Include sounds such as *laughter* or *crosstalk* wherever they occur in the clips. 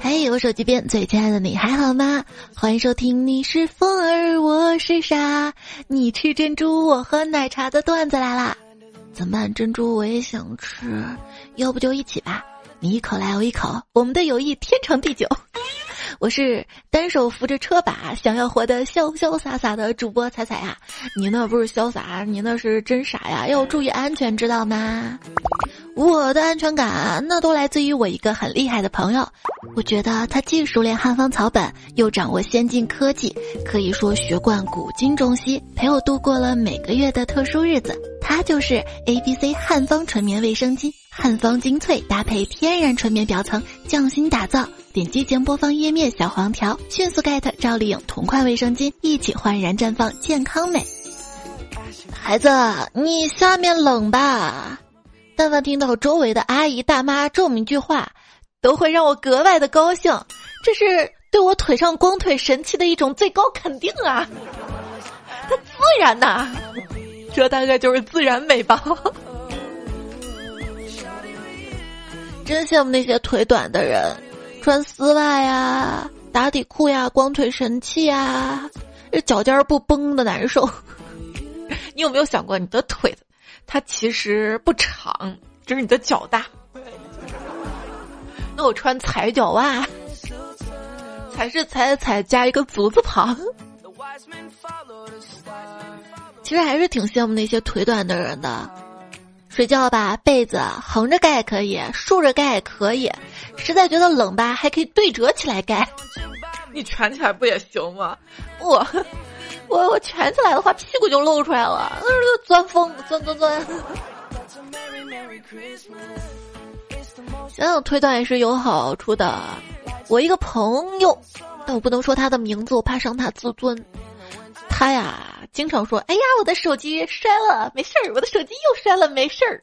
嘿，我手机边最亲爱的你还好吗？欢迎收听你是风儿，我是沙，你吃珍珠，我喝奶茶的段子来啦！怎么办？珍珠我也想吃，要不就一起吧？你一口来，我一口，我们的友谊天长地久。我是单手扶着车把，想要活得潇潇洒洒的主播彩彩呀。你那不是潇洒，你那是真傻呀！要注意安全，知道吗？我的安全感那都来自于我一个很厉害的朋友。我觉得他既熟练汉方草本，又掌握先进科技，可以说学贯古今中西，陪我度过了每个月的特殊日子。它就是 A B C 汉方纯棉卫生巾，汉方精粹搭配天然纯棉表层，匠心打造。点击节目播放页面小黄条，迅速 get 赵丽颖同款卫生巾，一起焕然绽放健康美。孩子，你下面冷吧？但凡听到周围的阿姨大妈这么一句话，都会让我格外的高兴。这是对我腿上光腿神器的一种最高肯定啊！它自然呐。这大概就是自然美吧。*laughs* 真羡慕那些腿短的人，穿丝袜呀、打底裤呀、光腿神器呀，这脚尖不绷的难受。*laughs* 你有没有想过，你的腿它其实不长，只是你的脚大。那我穿踩脚袜，踩是踩踩加一个足字旁。其实还是挺羡慕那些腿短的人的，睡觉吧，被子横着盖也可以，竖着盖也可以，实在觉得冷吧，还可以对折起来盖。你蜷起来不也行吗？我，我我蜷起来的话，屁股就露出来了，钻风，钻钻钻。想想腿短也是有好处的。我一个朋友，但我不能说他的名字，我怕伤他自尊。他呀。经常说：“哎呀，我的手机摔了，没事儿。我的手机又摔了，没事儿。”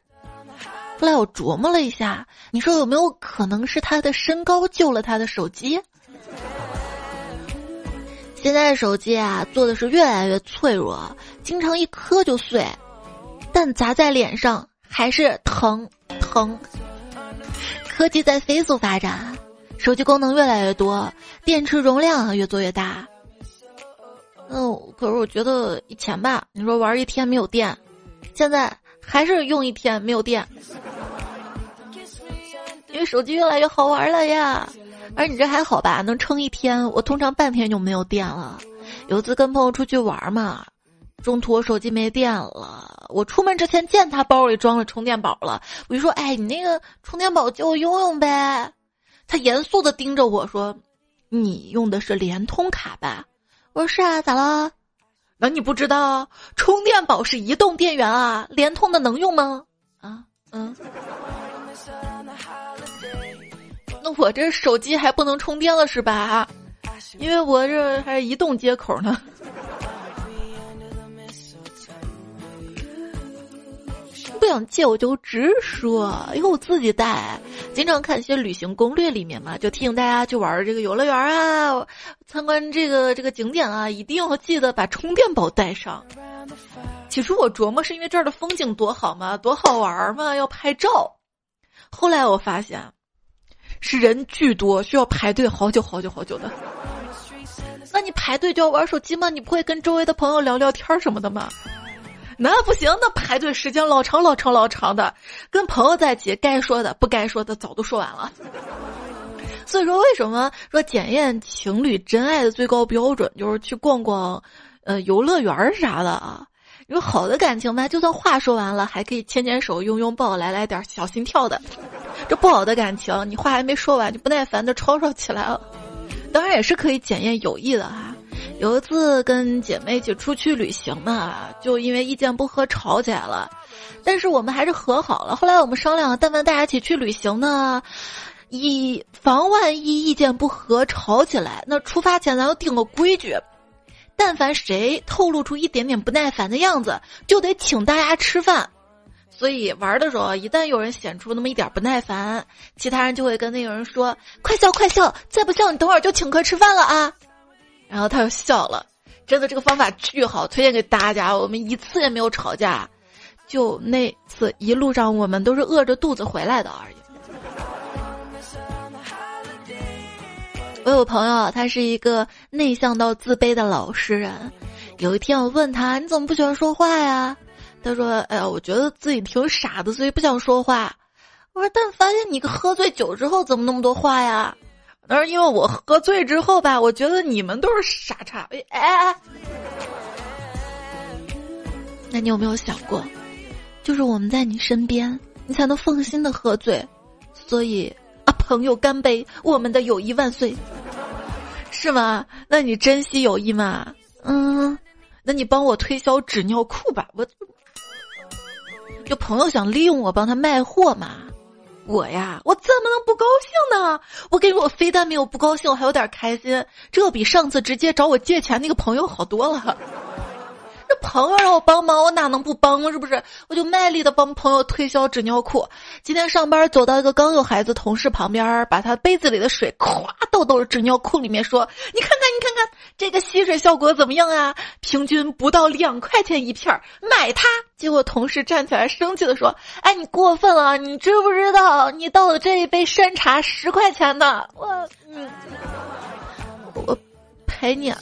后来我琢磨了一下，你说有没有可能是他的身高救了他的手机？现在的手机啊，做的是越来越脆弱，经常一磕就碎，但砸在脸上还是疼疼。科技在飞速发展，手机功能越来越多，电池容量越做越大。嗯，可是我觉得以前吧，你说玩一天没有电，现在还是用一天没有电，因为手机越来越好玩了呀。而你这还好吧，能撑一天。我通常半天就没有电了。有次跟朋友出去玩嘛，中途我手机没电了，我出门之前见他包里装了充电宝了，我就说：“哎，你那个充电宝借我用用呗。”他严肃的盯着我说：“你用的是联通卡吧？”我说是啊，咋了？那你不知道充电宝是移动电源啊？联通的能用吗？啊，嗯。那我这手机还不能充电了是吧？因为我这还是移动接口呢。不想借我就直说，以后我自己带。经常看一些旅行攻略里面嘛，就提醒大家去玩这个游乐园啊，参观这个这个景点啊，一定要记得把充电宝带上。起初我琢磨是因为这儿的风景多好嘛，多好玩嘛，要拍照。后来我发现，是人巨多，需要排队好久好久好久的。那你排队就要玩手机吗？你不会跟周围的朋友聊聊天什么的吗？那不行，那排队时间老长老长老长的，跟朋友在一起，该说的不该说的早都说完了。所以说，为什么说检验情侣真爱的最高标准就是去逛逛，呃，游乐园啥的啊？因为好的感情吧，就算话说完了，还可以牵牵手、拥拥抱，来来点小心跳的。这不好的感情，你话还没说完，就不耐烦的吵吵起来了。当然也是可以检验友谊的哈。有一次跟姐妹一起出去旅行嘛，就因为意见不合吵起来了，但是我们还是和好了。后来我们商量，但凡大家一起去旅行呢，以防万一意见不合吵起来，那出发前咱要定个规矩，但凡谁透露出一点点不耐烦的样子，就得请大家吃饭。所以玩的时候，一旦有人显出那么一点不耐烦，其他人就会跟那个人说：“快笑，快笑，再不笑，你等会儿就请客吃饭了啊！”然后他就笑了。真的，这个方法巨好，推荐给大家。我们一次也没有吵架，就那次一路上我们都是饿着肚子回来的而已。我有朋友，他是一个内向到自卑的老实人。有一天，我问他：“你怎么不喜欢说话呀？”他说：“哎呀，我觉得自己挺傻的，所以不想说话。”我说：“但发现你喝醉酒之后怎么那么多话呀？”他说：“因为我喝醉之后吧，我觉得你们都是傻叉。”哎哎哎，那你有没有想过，就是我们在你身边，你才能放心的喝醉。所以啊，朋友干杯，我们的友谊万岁，是吗？那你珍惜友谊吗？嗯。那你帮我推销纸尿裤吧，我就朋友想利用我帮他卖货嘛？我呀，我怎么能不高兴呢？我跟你说，我非但没有不高兴，我还有点开心，这比上次直接找我借钱那个朋友好多了。朋友让我帮忙，我哪能不帮？是不是？我就卖力的帮朋友推销纸尿裤。今天上班走到一个刚有孩子同事旁边，把他杯子里的水咵倒到了纸尿裤里面，说：“你看看，你看看这个吸水效果怎么样啊？平均不到两块钱一片儿，买它。”结果同事站起来生气的说：“哎，你过分了！你知不知道你倒的这一杯山茶十块钱呢？我，嗯，我赔你。”啊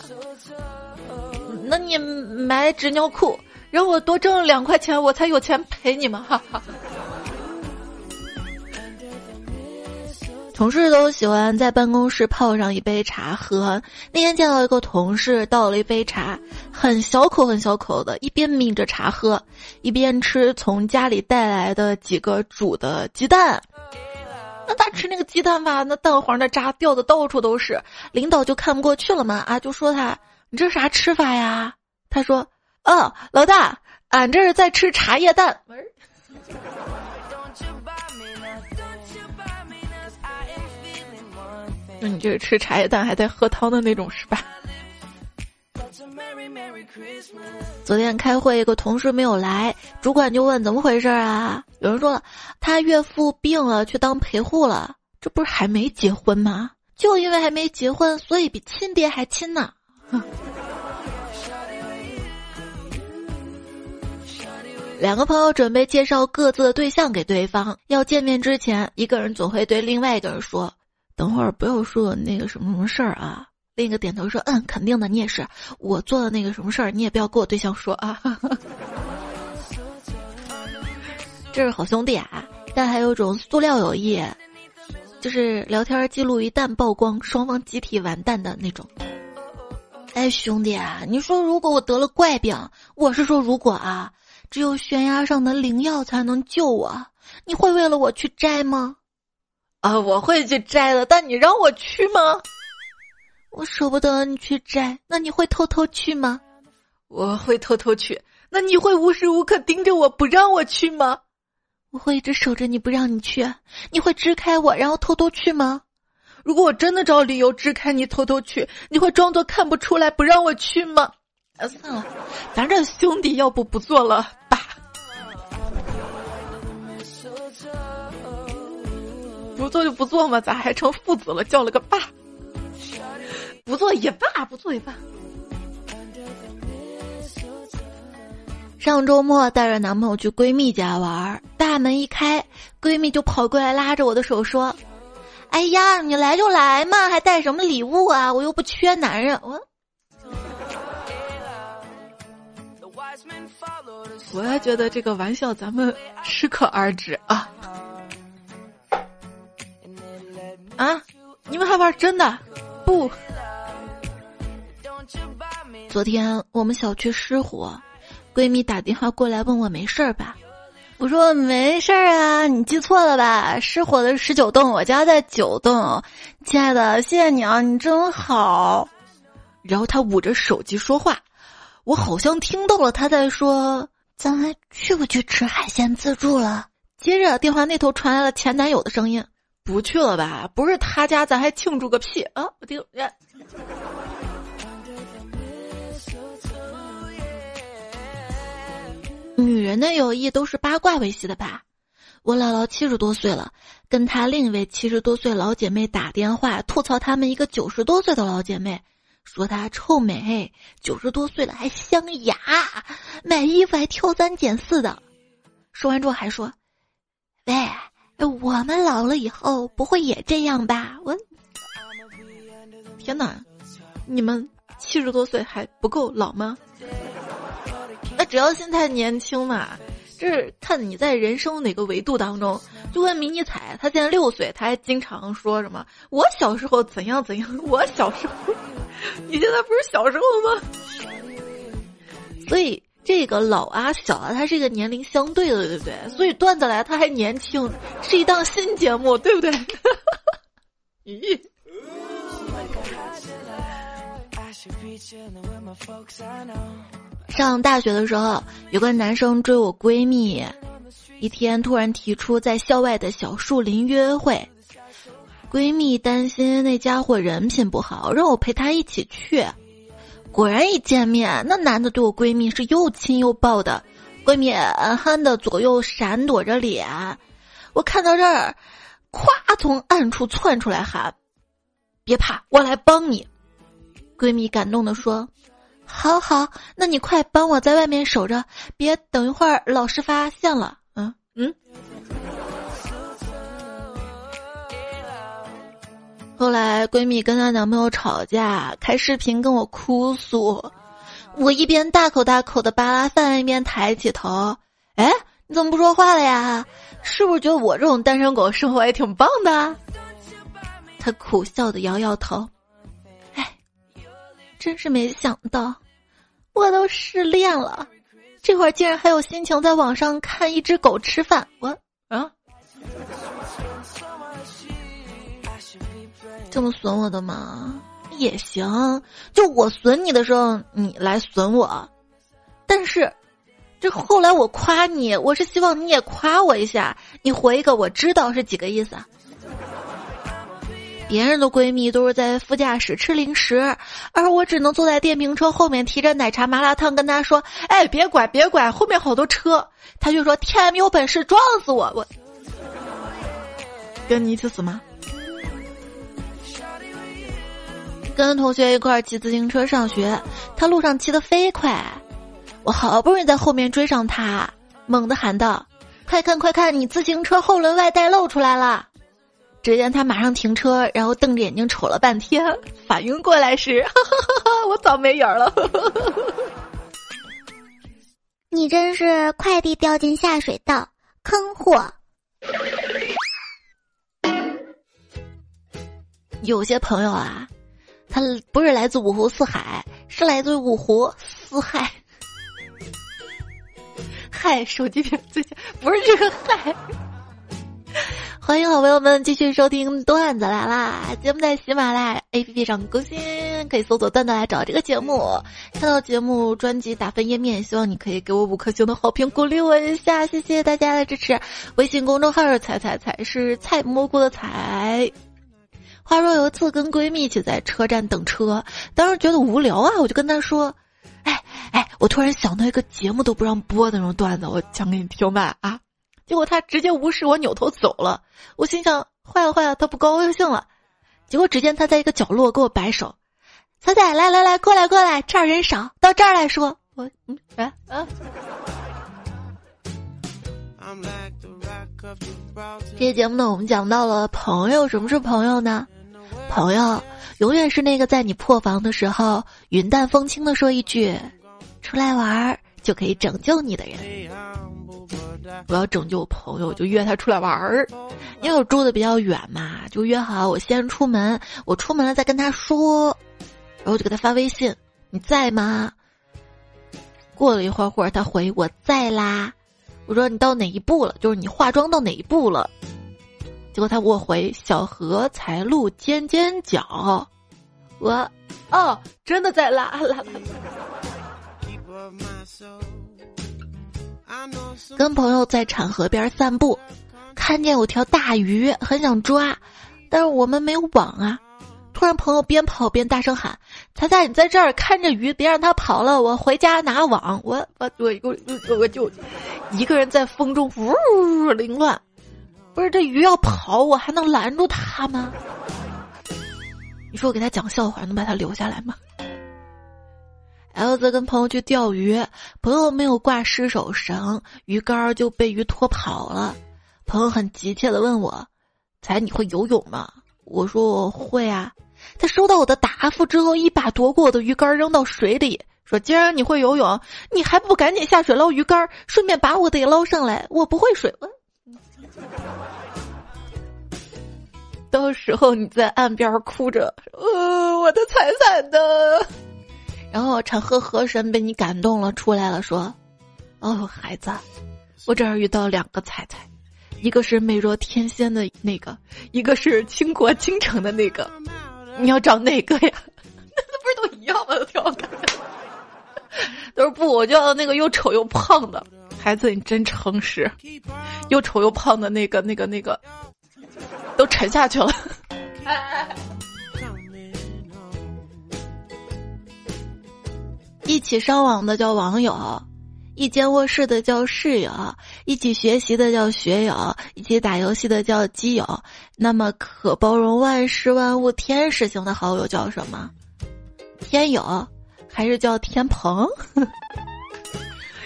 那你买纸尿裤，让我多挣两块钱，我才有钱赔你们，哈。*laughs* 同事都喜欢在办公室泡上一杯茶喝。那天见到一个同事倒了一杯茶，很小口很小口的，一边抿着茶喝，一边吃从家里带来的几个煮的鸡蛋。那他吃那个鸡蛋吧，那蛋黄的渣掉的到处都是，领导就看不过去了嘛，啊，就说他。你这啥吃法呀？他说：“哦，老大，俺这是在吃茶叶蛋。”那你这是吃茶叶蛋还在喝汤的那种是吧？昨天开会，一个同事没有来，主管就问怎么回事啊？有人说了，他岳父病了，去当陪护了。这不是还没结婚吗？就因为还没结婚，所以比亲爹还亲呢。两个朋友准备介绍各自的对象给对方，要见面之前，一个人总会对另外一个人说：“等会儿不要说那个什么什么事儿啊。”另一个点头说：“嗯，肯定的，你也是。我做的那个什么事儿，你也不要跟我对象说啊。*laughs* ”这是好兄弟啊，但还有一种塑料友谊，就是聊天记录一旦曝光，双方集体完蛋的那种。哎，兄弟啊，你说如果我得了怪病，我是说如果啊。只有悬崖上的灵药才能救我，你会为了我去摘吗？啊，我会去摘的，但你让我去吗？我舍不得你去摘，那你会偷偷去吗？我会偷偷去，那你会无时无刻盯着我不让我去吗？我会一直守着你不让你去，你会支开我然后偷偷去吗？如果我真的找理由支开你偷偷去，你会装作看不出来不让我去吗？啊，算了，咱这兄弟要不不做了吧。不做就不做嘛，咋还成父子了？叫了个爸，不做也罢，不做也罢。上周末带着男朋友去闺蜜家玩，大门一开，闺蜜就跑过来拉着我的手说：“哎呀，你来就来嘛，还带什么礼物啊？我又不缺男人。”我，我也觉得这个玩笑咱们适可而止啊。啊！你们还玩真的？不。昨天我们小区失火，闺蜜打电话过来问我没事儿吧？我说没事儿啊，你记错了吧？失火的是十九栋，我家在九栋。亲爱的，谢谢你啊，你真好。然后他捂着手机说话，我好像听到了他在说：“咱还去不去吃海鲜自助了？”接着电话那头传来了前男友的声音。不去了吧？不是他家，咱还庆祝个屁啊！我听，女人的友谊都是八卦维系的吧？我姥姥七十多岁了，跟她另一位七十多岁老姐妹打电话，吐槽他们一个九十多岁的老姐妹，说她臭美，九十多岁了还镶牙，买衣服还挑三拣四的。说完之后还说：“喂。”我们老了以后不会也这样吧？我天哪，你们七十多岁还不够老吗？只要心态年轻嘛，就是看你在人生哪个维度当中。就问迷你彩，他现在六岁，他还经常说什么“我小时候怎样怎样”，我小时候，*laughs* 你现在不是小时候吗？所以这个老啊小啊，它是一个年龄相对的，对不对？所以段子来他还年轻，是一档新节目，对不对？*laughs* 咦。上大学的时候，有个男生追我闺蜜，一天突然提出在校外的小树林约会，闺蜜担心那家伙人品不好，让我陪他一起去。果然一见面，那男的对我闺蜜是又亲又抱的，闺蜜憨的左右闪躲着脸。我看到这儿，咵从暗处窜出来喊：“别怕，我来帮你。”闺蜜感动的说：“好好，那你快帮我在外面守着，别等一会儿老师发现了。”嗯嗯。后来闺蜜跟她男朋友吵架，开视频跟我哭诉，我一边大口大口的扒拉饭，一边抬起头：“哎，你怎么不说话了呀？是不是觉得我这种单身狗生活也挺棒的？”她苦笑的摇摇头。哎真是没想到，我都失恋了，这会儿竟然还有心情在网上看一只狗吃饭。我啊，这么损我的吗？也行，就我损你的时候，你来损我。但是，这后来我夸你，我是希望你也夸我一下。你回一个，我知道是几个意思。别人的闺蜜都是在副驾驶吃零食，而我只能坐在电瓶车后面提着奶茶麻辣烫，跟她说：“哎，别拐，别拐，后面好多车。”她就说：“天有本事撞死我！”我 *laughs* 跟你一起死吗？跟同学一块骑自行车上学，他路上骑得飞快，我好不容易在后面追上他，猛地喊道：“快看快看，你自行车后轮外带露出来了！”只见他马上停车，然后瞪着眼睛瞅了半天，反应过来时，哈哈哈哈我早没影儿了。你真是快递掉进下水道，坑货。有些朋友啊，他不是来自五湖四海，是来自五湖四海。*laughs* 嗨，手机屏最近不是这个嗨。欢迎好朋友们继续收听段子来啦！节目在喜马拉雅 APP 上更新，可以搜索“段子来找这个节目。看到节目专辑打分页面，希望你可以给我五颗星的好评，鼓励我一下，谢谢大家的支持。微信公众号是“彩彩彩”，是菜蘑菇的彩。话说有一次跟闺蜜一起在车站等车，当时觉得无聊啊，我就跟她说：“哎哎，我突然想到一个节目都不让播的那种段子，我讲给你听吧啊！”结果他直接无视我，扭头走了。我心想：坏了坏了，他不高兴了。结果只见他在一个角落给我摆手：“彩彩，来来来，过来过来，这儿人少，到这儿来说。”我嗯哎啊！这节目呢，我们讲到了朋友。什么是朋友呢？朋友永远是那个在你破防的时候，云淡风轻的说一句：“出来玩儿，就可以拯救你的人。”我要拯救我朋友，就约他出来玩儿。因为我住的比较远嘛，就约好我先出门，我出门了再跟他说，然后就给他发微信：“你在吗？”过了一会儿，会儿他回：“我在啦。”我说：“你到哪一步了？就是你化妆到哪一步了？”结果他给我回：“小荷才露尖尖角。”我哦，真的在啦啦啦。跟朋友在产河边散步，看见有条大鱼，很想抓，但是我们没有网啊。突然，朋友边跑边大声喊：“彩彩，你在这儿看着鱼，别让它跑了，我回家拿网。”我我我我我就一个人在风中呜凌乱，不是这鱼要跑，我还能拦住它吗？你说我给他讲笑话，能把他留下来吗？L 子跟朋友去钓鱼，朋友没有挂失手绳，鱼竿就被鱼拖跑了。朋友很急切的问我：“才你会游泳吗？”我说：“我会啊。”他收到我的答复之后，一把夺过我的鱼竿扔到水里，说：“既然你会游泳，你还不赶紧下水捞鱼竿，顺便把我的也捞上来？我不会水。”到时候你在岸边哭着，呃，我的彩彩的。然后长河河神被你感动了，出来了，说：“哦，孩子，我这儿遇到两个彩彩，一个是美若天仙的那个，一个是倾国倾城的那个，你要找哪个呀？*laughs* 那不是都一样吗？挺好看。*laughs* 都是不，我就要那个又丑又胖的孩子，你真诚实，又丑又胖的那个，那个，那个。”都沉下去了。*laughs* 一起上网的叫网友，一间卧室的叫室友，一起学习的叫学友，一起打游戏的叫基友。那么可包容万事万物天使型的好友叫什么？天友，还是叫天蓬？*laughs*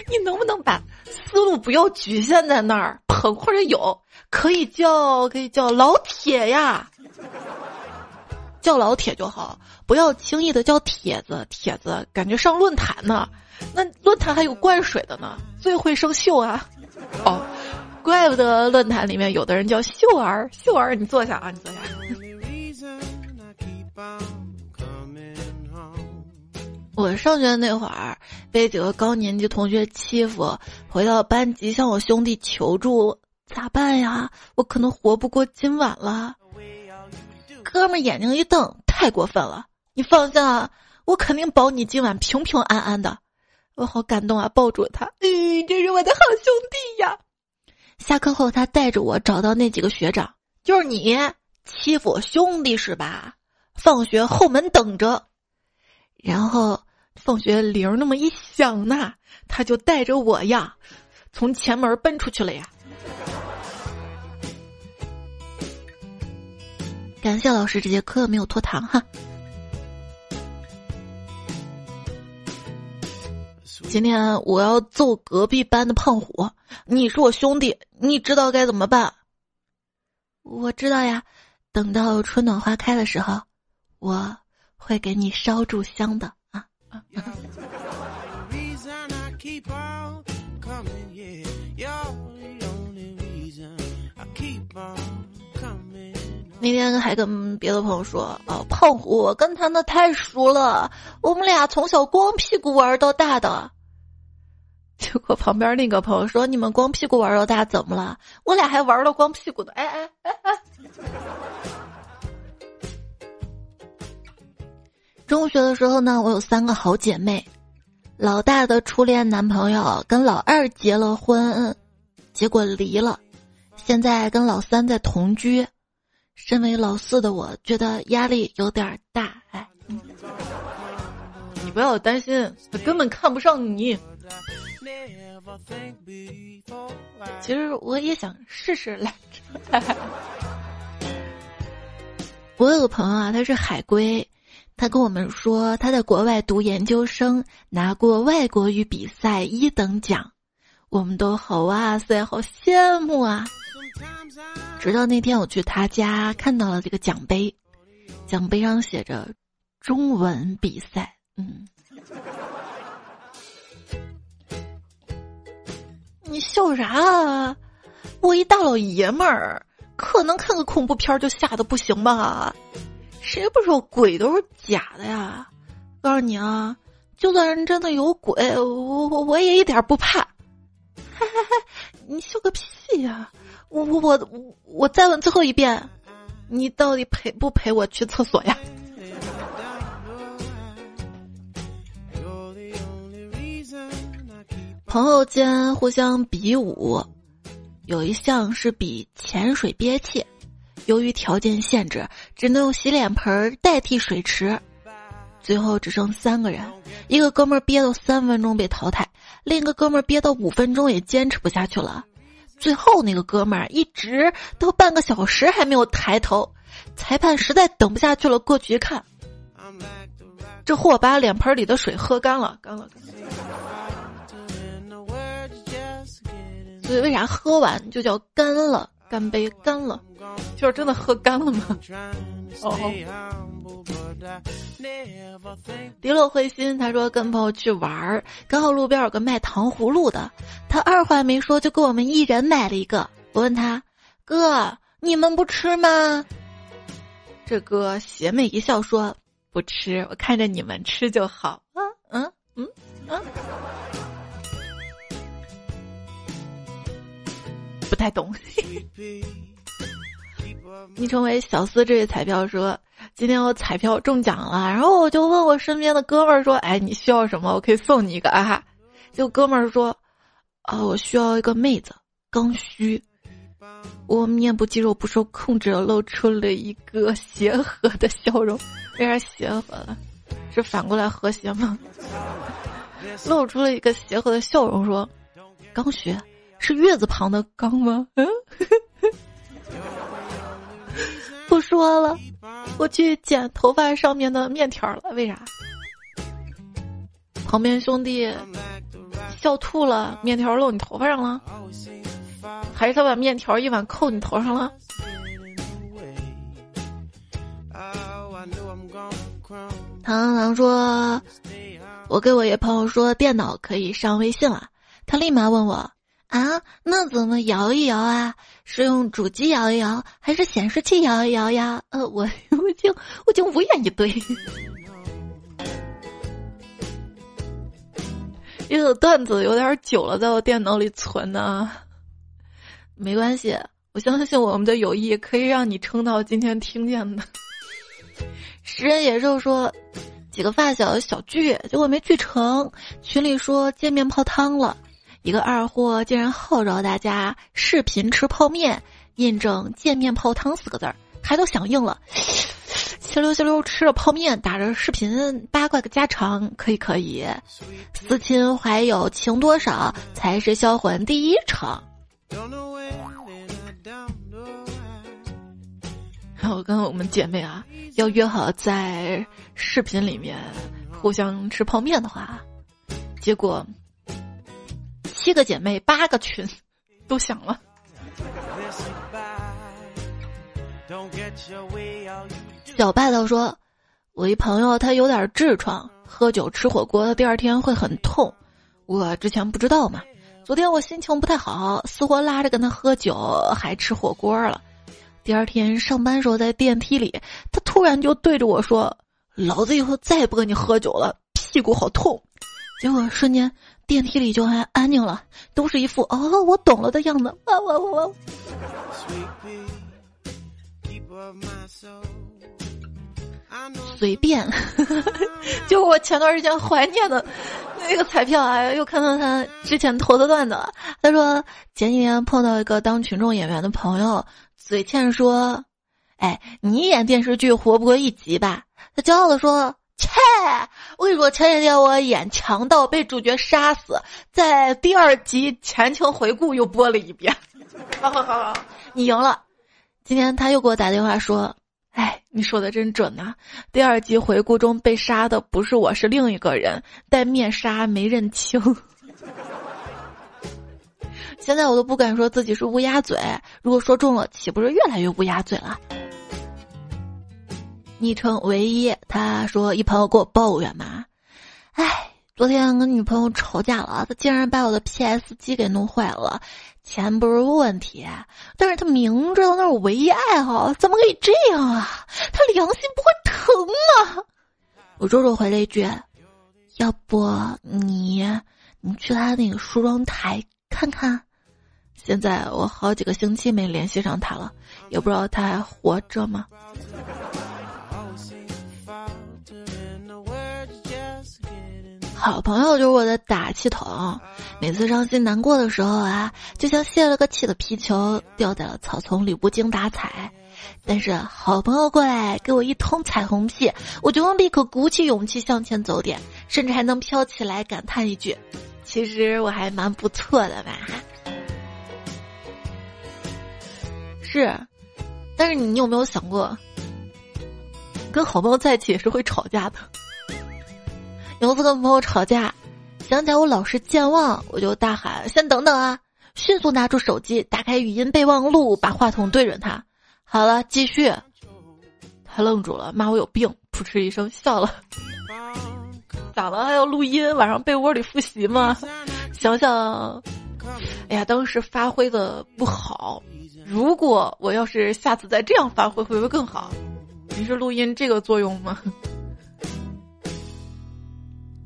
你能不能把思路不要局限在那儿？捧或者有。可以叫可以叫老铁呀，叫老铁就好，不要轻易的叫帖子。帖子感觉上论坛呢，那论坛还有灌水的呢，最会生锈啊！哦，怪不得论坛里面有的人叫秀儿，秀儿你坐下啊，你坐下。*laughs* 我上学那会儿被几个高年级同学欺负，回到班级向我兄弟求助。咋办呀？我可能活不过今晚了。哥们眼睛一瞪，太过分了！你放心啊，我肯定保你今晚平平安安的。我好感动啊，抱住他，嗯，这是我的好兄弟呀。下课后，他带着我找到那几个学长，就是你欺负我兄弟是吧？放学后门等着。然后放学铃那么一响呐，他就带着我呀，从前门奔出去了呀。感谢老师，这节课没有拖堂哈。今天我要揍隔壁班的胖虎，你是我兄弟，你知道该怎么办？我知道呀，等到春暖花开的时候，我会给你烧炷香的啊。*laughs* 那天还跟别的朋友说：“哦，胖虎跟他那太熟了，我们俩从小光屁股玩到大的。*laughs* ”结果旁边那个朋友说：“你们光屁股玩到大怎么了？我俩还玩了光屁股的。”哎哎哎哎！中学的时候呢，我有三个好姐妹，老大的初恋男朋友跟老二结了婚，结果离了，现在跟老三在同居。身为老四的我，觉得压力有点大。哎，你不要担心，他根本看不上你。其实我也想试试来着。我有个朋友啊，他是海归，他跟我们说他在国外读研究生，拿过外国语比赛一等奖，我们都好哇塞，好羡慕啊。直到那天我去他家看到了这个奖杯，奖杯上写着“中文比赛”。嗯，你笑啥啊？我一大老爷们儿，可能看个恐怖片就吓得不行吧？谁不说鬼都是假的呀？告诉你啊，就算是真的有鬼，我我我也一点不怕。*laughs* 你笑个屁呀！我我我我再问最后一遍，你到底陪不陪我去厕所呀？*laughs* 朋友间互相比武，有一项是比潜水憋气，由于条件限制，只能用洗脸盆代替水池，最后只剩三个人，一个哥们儿憋到三分钟被淘汰，另一个哥们儿憋到五分钟也坚持不下去了。最后那个哥们儿一直都半个小时还没有抬头，裁判实在等不下去了，过去一看，这货把脸盆里的水喝干了，干了。所以为啥喝完就叫干了？干杯干了，就是真的喝干了吗？哦。迪洛灰心，他说跟朋友去玩儿，刚好路边有个卖糖葫芦的，他二话没说就给我们一人买了一个。我问他，哥，你们不吃吗？这哥邪魅一笑说，不吃，我看着你们吃就好。啊，嗯嗯嗯，不太懂。*laughs* 昵称为小四这位彩票说。今天我彩票中奖了，然后我就问我身边的哥们儿说：“哎，你需要什么？我可以送你一个啊！”就哥们儿说：“啊，我需要一个妹子，刚需。”我面部肌肉不受控制，露出了一个协和的笑容。为啥协和了？是反过来和谐吗？*laughs* 露出了一个协和的笑容，说：“刚需是月字旁的刚吗？”嗯，*laughs* 说了。我去剪头发上面的面条了，为啥？旁边兄弟笑吐了，面条漏你头发上了，还是他把面条一碗扣你头上了？唐唐说：“我给我一朋友说电脑可以上微信了，他立马问我。”啊，那怎么摇一摇啊？是用主机摇一摇，还是显示器摇一摇呀？呃，我我就我就无言以对。*laughs* 这个段子有点久了，在我电脑里存呢。没关系，我相信我们的友谊可以让你撑到今天听见的。食人野兽说，几个发小小聚，结果没聚成，群里说见面泡汤了。一个二货竟然号召大家视频吃泡面，印证“见面泡汤”四个字儿，还都响应了。七溜七溜吃了泡面，打着视频八卦个家常，可以可以。思亲怀有情多少，才是销魂第一场。我跟我们姐妹啊，要约好在视频里面互相吃泡面的话，结果。七个姐妹，八个群，都响了。小霸道说：“我一朋友他有点痔疮，喝酒吃火锅，第二天会很痛。我之前不知道嘛。昨天我心情不太好，死活拉着跟他喝酒，还吃火锅了。第二天上班时候在电梯里，他突然就对着我说：‘老子以后再也不跟你喝酒了，屁股好痛。’结果瞬间。”电梯里就还安静了，都是一副哦我懂了的样子。啊我我我，随便，*laughs* 就我前段时间怀念的那个彩票啊，又看到他之前投的段子。他说前几天碰到一个当群众演员的朋友，嘴欠说：“哎，你演电视剧活不过一集吧？”他骄傲的说。切！我跟你说，前几天我演强盗被主角杀死，在第二集前情回顾又播了一遍。好好好，你赢了。今天他又给我打电话说：“哎，你说的真准呐！第二集回顾中被杀的不是我，是另一个人，戴面纱没认清。*laughs* 现在我都不敢说自己是乌鸦嘴，如果说中了，岂不是越来越乌鸦嘴了？”昵称唯一，他说一朋友给我抱怨嘛，哎，昨天跟女朋友吵架了，他竟然把我的 PS 机给弄坏了，钱不是问题，但是他明知道那是我唯一爱好，怎么可以这样啊？他良心不会疼吗？我弱弱回了一句，要不你你去他那个梳妆台看看。现在我好几个星期没联系上他了，也不知道他还活着吗？好朋友就是我的打气筒，每次伤心难过的时候啊，就像泄了个气的皮球掉在了草丛里无精打采。但是好朋友过来给我一通彩虹屁，我就能立刻鼓起勇气向前走点，甚至还能飘起来感叹一句：“其实我还蛮不错的吧。”是，但是你有没有想过，跟好朋友在一起也是会吵架的？有次跟朋友吵架，想起来我老是健忘，我就大喊：“先等等啊！”迅速拿出手机，打开语音备忘录，把话筒对准他。好了，继续。他愣住了，骂我有病，噗嗤一声笑了。咋了？还要录音？晚上被窝里复习吗？想想，哎呀，当时发挥的不好。如果我要是下次再这样发挥，会不会更好？你是录音这个作用吗？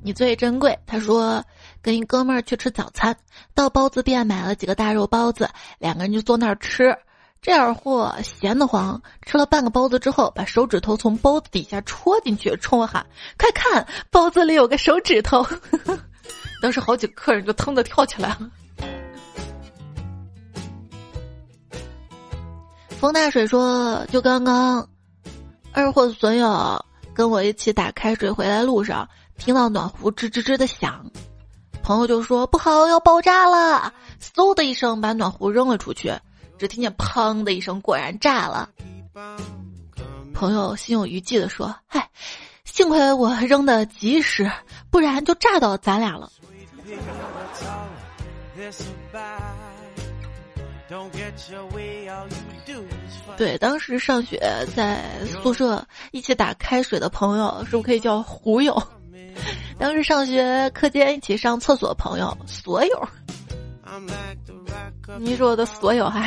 你最珍贵。他说，跟一哥们儿去吃早餐，到包子店买了几个大肉包子，两个人就坐那儿吃。这二货闲得慌，吃了半个包子之后，把手指头从包子底下戳进去，冲我喊：“快看，包子里有个手指头！” *laughs* 当时好几个客人就腾的跳起来了。冯大水说：“就刚刚，二货损友跟我一起打开水回来路上，听到暖壶吱吱吱的响，朋友就说不好，要爆炸了！嗖的一声把暖壶扔了出去。”只听见“砰”的一声，果然炸了。朋友心有余悸的说：“嗨，幸亏我扔的及时，不然就炸到咱俩了。”对，当时上学在宿舍一起打开水的朋友，是不是可以叫胡友？*laughs* 当时上学课间一起上厕所朋友，所有。你是我的所有哈，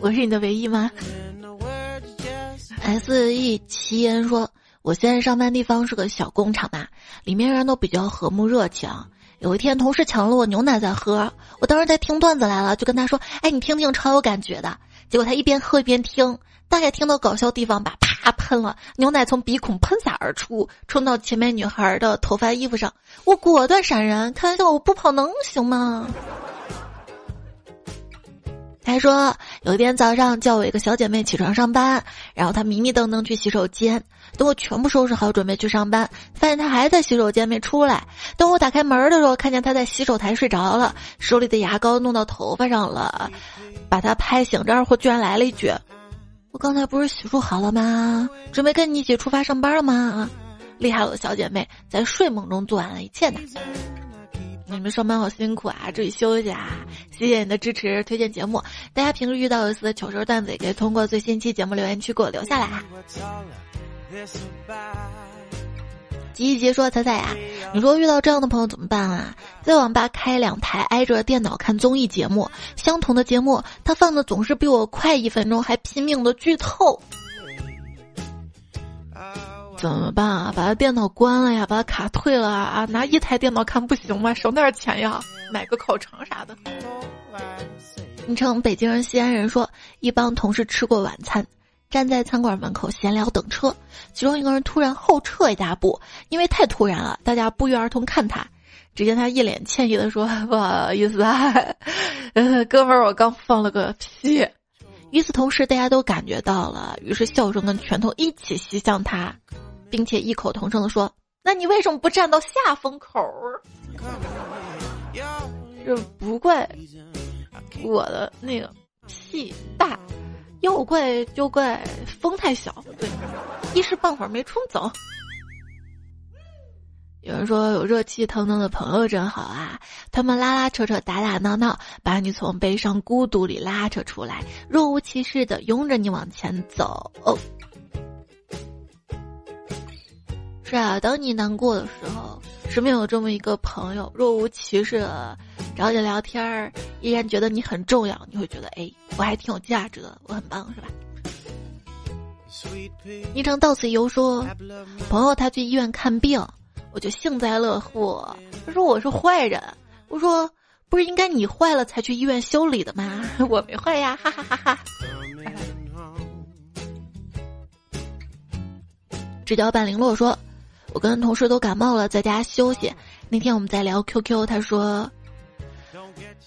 我是你的唯一吗？S E 七言说，我现在上班地方是个小工厂嘛，里面人都比较和睦热情。有一天，同事抢了我牛奶在喝，我当时在听段子来了，就跟他说：“哎，你听听，超有感觉的。”结果他一边喝一边听，大概听到搞笑地方吧，啪喷了，牛奶从鼻孔喷洒而出，冲到前面女孩的头发衣服上。我果断闪人，开玩笑，我不跑能行吗？他说有一天早上叫我一个小姐妹起床上班，然后她迷迷瞪瞪去洗手间。等我全部收拾好准备去上班，发现她还在洗手间没出来。等我打开门的时候，看见她在洗手台睡着了，手里的牙膏弄到头发上了，把她拍醒。这二货居然来了一句：“我刚才不是洗漱好了吗？准备跟你一起出发上班了吗？”厉害了，小姐妹在睡梦中做完了一切呢。你们上班好辛苦啊，注意休息啊！谢谢你的支持，推荐节目。大家平时遇到有意思的糗事段子，也可以通过最新期节目留言区给我留下来。吉吉说：“彩彩呀，你说遇到这样的朋友怎么办啊？在网吧开两台挨着电脑看综艺节目，相同的节目，他放的总是比我快一分钟，还拼命的剧透。”怎么办啊？把他电脑关了呀，把他卡退了啊！拿一台电脑看不行吗？省点钱呀，买个烤肠啥的。昵称北京人、西安人说，一帮同事吃过晚餐，站在餐馆门口闲聊等车，其中一个人突然后撤一大步，因为太突然了，大家不约而同看他。只见他一脸歉意的说：“ *laughs* 不好意思啊，*laughs* 呃，哥们儿，我刚放了个屁。”与此同时，大家都感觉到了，于是笑声跟拳头一起袭向他。并且异口同声的说：“那你为什么不站到下风口？”这不怪我的那个屁大，要怪就怪风太小。对，一时半会儿没冲走。有人说有热气腾腾的朋友真好啊，他们拉拉扯扯打打闹闹，把你从悲伤孤独里拉扯出来，若无其事的拥着你往前走。是啊，当你难过的时候，身边有这么一个朋友，若无其事的找你聊天儿，依然觉得你很重要，你会觉得哎，我还挺有价值的，我很棒，是吧？昵称到此一游说，朋友他去医院看病，我就幸灾乐祸。他说我是坏人，我说不是应该你坏了才去医院修理的吗？*laughs* 我没坏呀，哈哈哈哈。直角半零落说。我跟同事都感冒了，在家休息。那天我们在聊 QQ，他说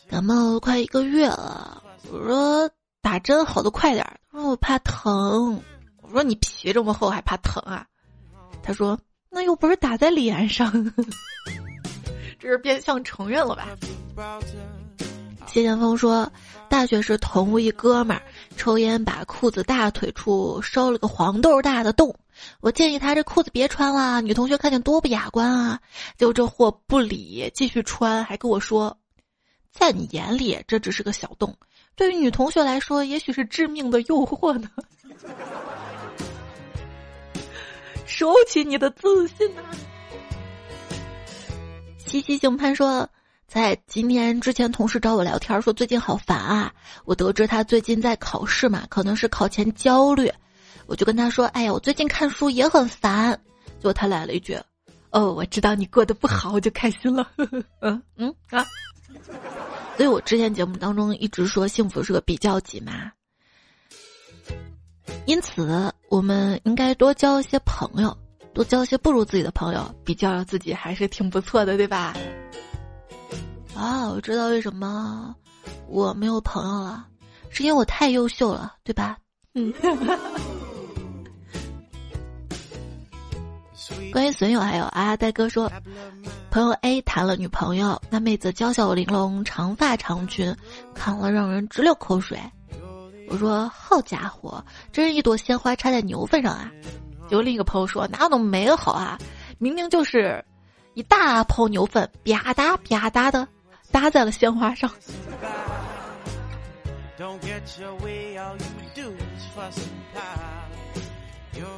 感冒快一个月了。我说打针好的快点儿。他说我怕疼。我说你皮这么厚还怕疼啊？他说那又不是打在脸上，*laughs* 这是变相承认了吧？谢剑锋说，大学时同屋一哥们儿抽烟，把裤子大腿处烧了个黄豆大的洞。我建议他这裤子别穿了，女同学看见多不雅观啊！结果这货不理，继续穿，还跟我说，在你眼里这只是个小洞，对于女同学来说，也许是致命的诱惑呢。收起你的自信呐。西西星潘说，在今天之前，同事找我聊天说最近好烦啊。我得知他最近在考试嘛，可能是考前焦虑，我就跟他说：“哎呀，我最近看书也很烦。”结果他来了一句：“哦，我知道你过得不好，我就开心了。*laughs* ”嗯嗯啊。所以我之前节目当中一直说幸福是个比较级嘛。因此，我们应该多交一些朋友，多交一些不如自己的朋友，比较自己还是挺不错的，对吧？啊，我知道为什么我没有朋友了，是因为我太优秀了，对吧？嗯。关于损友，还有啊，呆哥说，朋友 A 谈了女朋友，那妹子娇小玲珑，长发长裙，看了让人直流口水。我说：“好家伙，真是一朵鲜花插在牛粪上啊！”有另一个朋友说：“哪有那么美好啊？明明就是一大泡牛粪，啪嗒啪嗒的搭在了鲜花上。”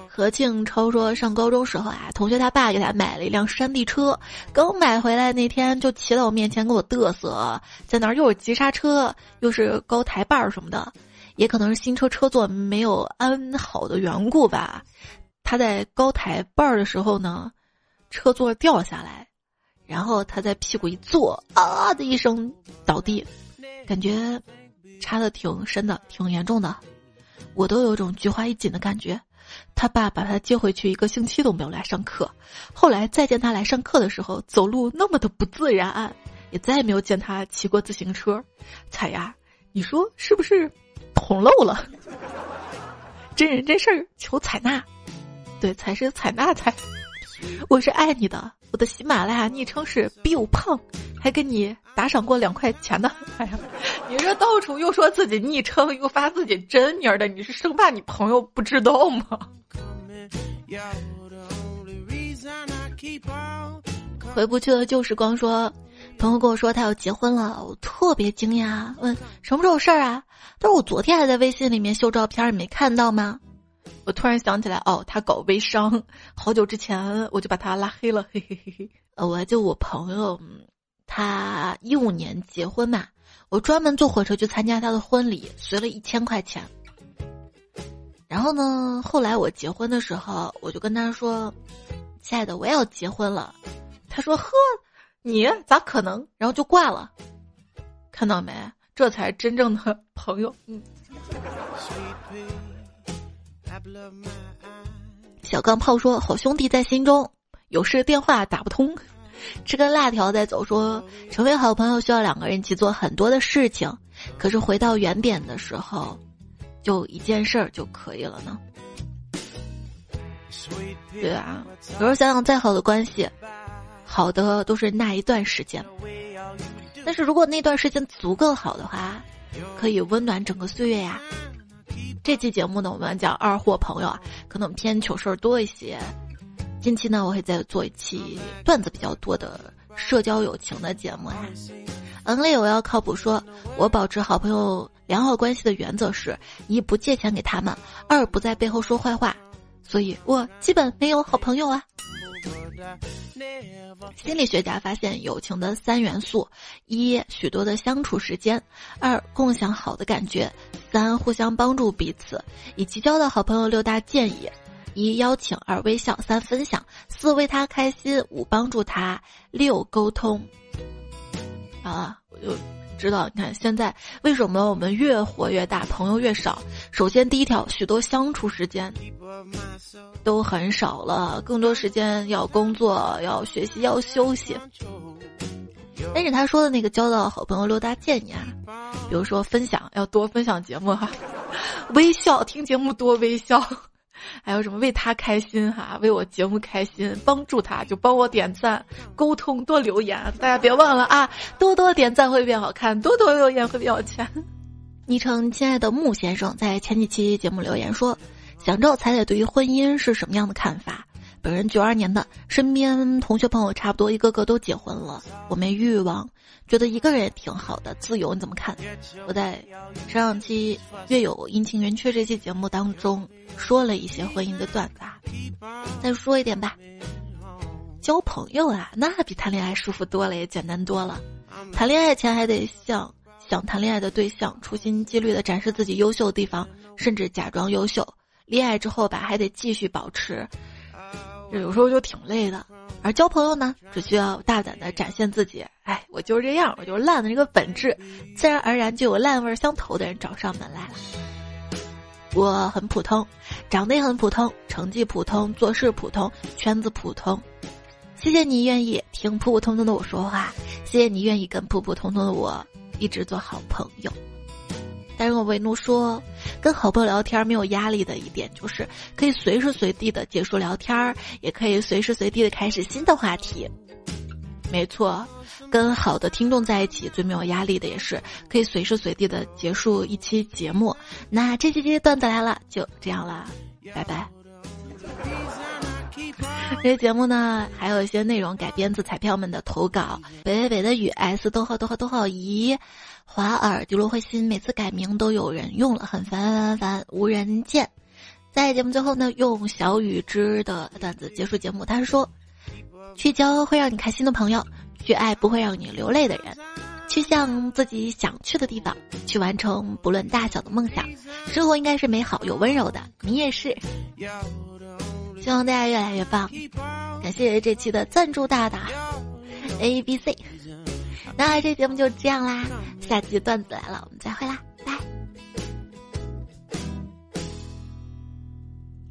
何庆超说：“上高中时候啊，同学他爸给他买了一辆山地车，刚买回来那天就骑到我面前给我嘚瑟，在那儿又是急刹车，又是高抬把儿什么的。”也可能是新车车座没有安好的缘故吧，他在高抬把儿的时候呢，车座掉下来，然后他在屁股一坐，啊的一声倒地，感觉插的挺深的，挺严重的，我都有种菊花一紧的感觉。他爸把他接回去一个星期都没有来上课，后来再见他来上课的时候，走路那么的不自然，也再也没有见他骑过自行车。彩呀，你说是不是？捅漏了，真人真事儿，求采纳，对，才是采纳才。*laughs* 我是爱你的，我的喜马拉雅昵称是 Biu 胖，还给你打赏过两块钱呢。哎呀，你这到处又说自己昵称，又发自己真名的，你是生怕你朋友不知道吗？回不去了旧时光说。朋友跟我说他要结婚了，我特别惊讶，问什么时候事儿啊？他说我昨天还在微信里面秀照片，你没看到吗？我突然想起来，哦，他搞微商，好久之前我就把他拉黑了，嘿嘿嘿嘿。呃，我就我朋友，他一五年结婚嘛，我专门坐火车去参加他的婚礼，随了一千块钱。然后呢，后来我结婚的时候，我就跟他说：“亲爱的，我也要结婚了。”他说：“呵。”你咋可能？然后就挂了，看到没？这才是真正的朋友。嗯。小钢炮说：“好兄弟在心中，有事电话打不通。”吃根辣条再走。说成为好朋友需要两个人一起做很多的事情，可是回到原点的时候，就一件事儿就可以了呢。对啊，有时候想想再好的关系。好的都是那一段时间，但是如果那段时间足够好的话，可以温暖整个岁月呀。这期节目呢，我们讲二货朋友啊，可能偏糗事儿多一些。近期呢，我会再做一期段子比较多的社交友情的节目呀。嗯嘞，我要靠谱说，我保持好朋友良好关系的原则是：一不借钱给他们，二不在背后说坏话。所以我基本没有好朋友啊。心理学家发现友情的三元素：一、许多的相处时间；二、共享好的感觉；三、互相帮助彼此。以及交到好朋友六大建议：一、邀请；二、微笑；三、分享；四、为他开心；五、帮助他；六、沟通。啊，我就。知道，你看现在为什么我们越活越大，朋友越少？首先，第一条，许多相处时间都很少了，更多时间要工作、要学习、要休息。但是他说的那个交到好朋友六大建议啊，比如说分享要多分享节目哈，微笑听节目多微笑。还有什么为他开心哈，为我节目开心，帮助他就帮我点赞、沟通、多留言。大家别忘了啊，多多点赞会变好看，多多留言会变有钱。昵称亲爱的木先生在前几期节目留言说，想知道彩彩对于婚姻是什么样的看法？本人九二年的，身边同学朋友差不多一个个都结婚了，我没欲望，觉得一个人也挺好的，自由你怎么看？我在上期《月有阴晴圆缺》这期节目当中说了一些婚姻的段子，再说一点吧，交朋友啊，那比谈恋爱舒服多了，也简单多了。谈恋爱前还得向想谈恋爱的对象处心积虑的展示自己优秀的地方，甚至假装优秀。恋爱之后吧，还得继续保持，有时候就挺累的。而交朋友呢，只需要大胆的展现自己。哎，我就是这样，我就是烂的这个本质，自然而然就有烂味相投的人找上门来了。我很普通，长得也很普通，成绩普通，做事普通，圈子普通。谢谢你愿意听普普通通的我说话，谢谢你愿意跟普普通通的我一直做好朋友。但是我为奴说，跟好朋友聊天没有压力的一点就是可以随时随地的结束聊天，也可以随时随地的开始新的话题。没错，跟好的听众在一起最没有压力的也是可以随时随地的结束一期节目。那这期这段子来了，就这样了，拜拜。*laughs* 这节目呢，还有一些内容改编自彩票们的投稿。北北北的雨 S 逗号逗号逗号一。华尔迪罗会心，每次改名都有人用了，很烦烦烦，无人见。在节目最后呢，用小雨之的段子结束节目。他说：去交会让你开心的朋友，去爱不会让你流泪的人，去向自己想去的地方，去完成不论大小的梦想。生活应该是美好又温柔的，你也是。希望大家越来越棒。感谢这期的赞助大大 A B C。那这节目就这样啦，下期段子来了，我们再会啦，拜。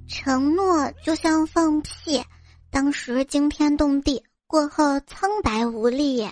承诺就像放屁，当时惊天动地，过后苍白无力。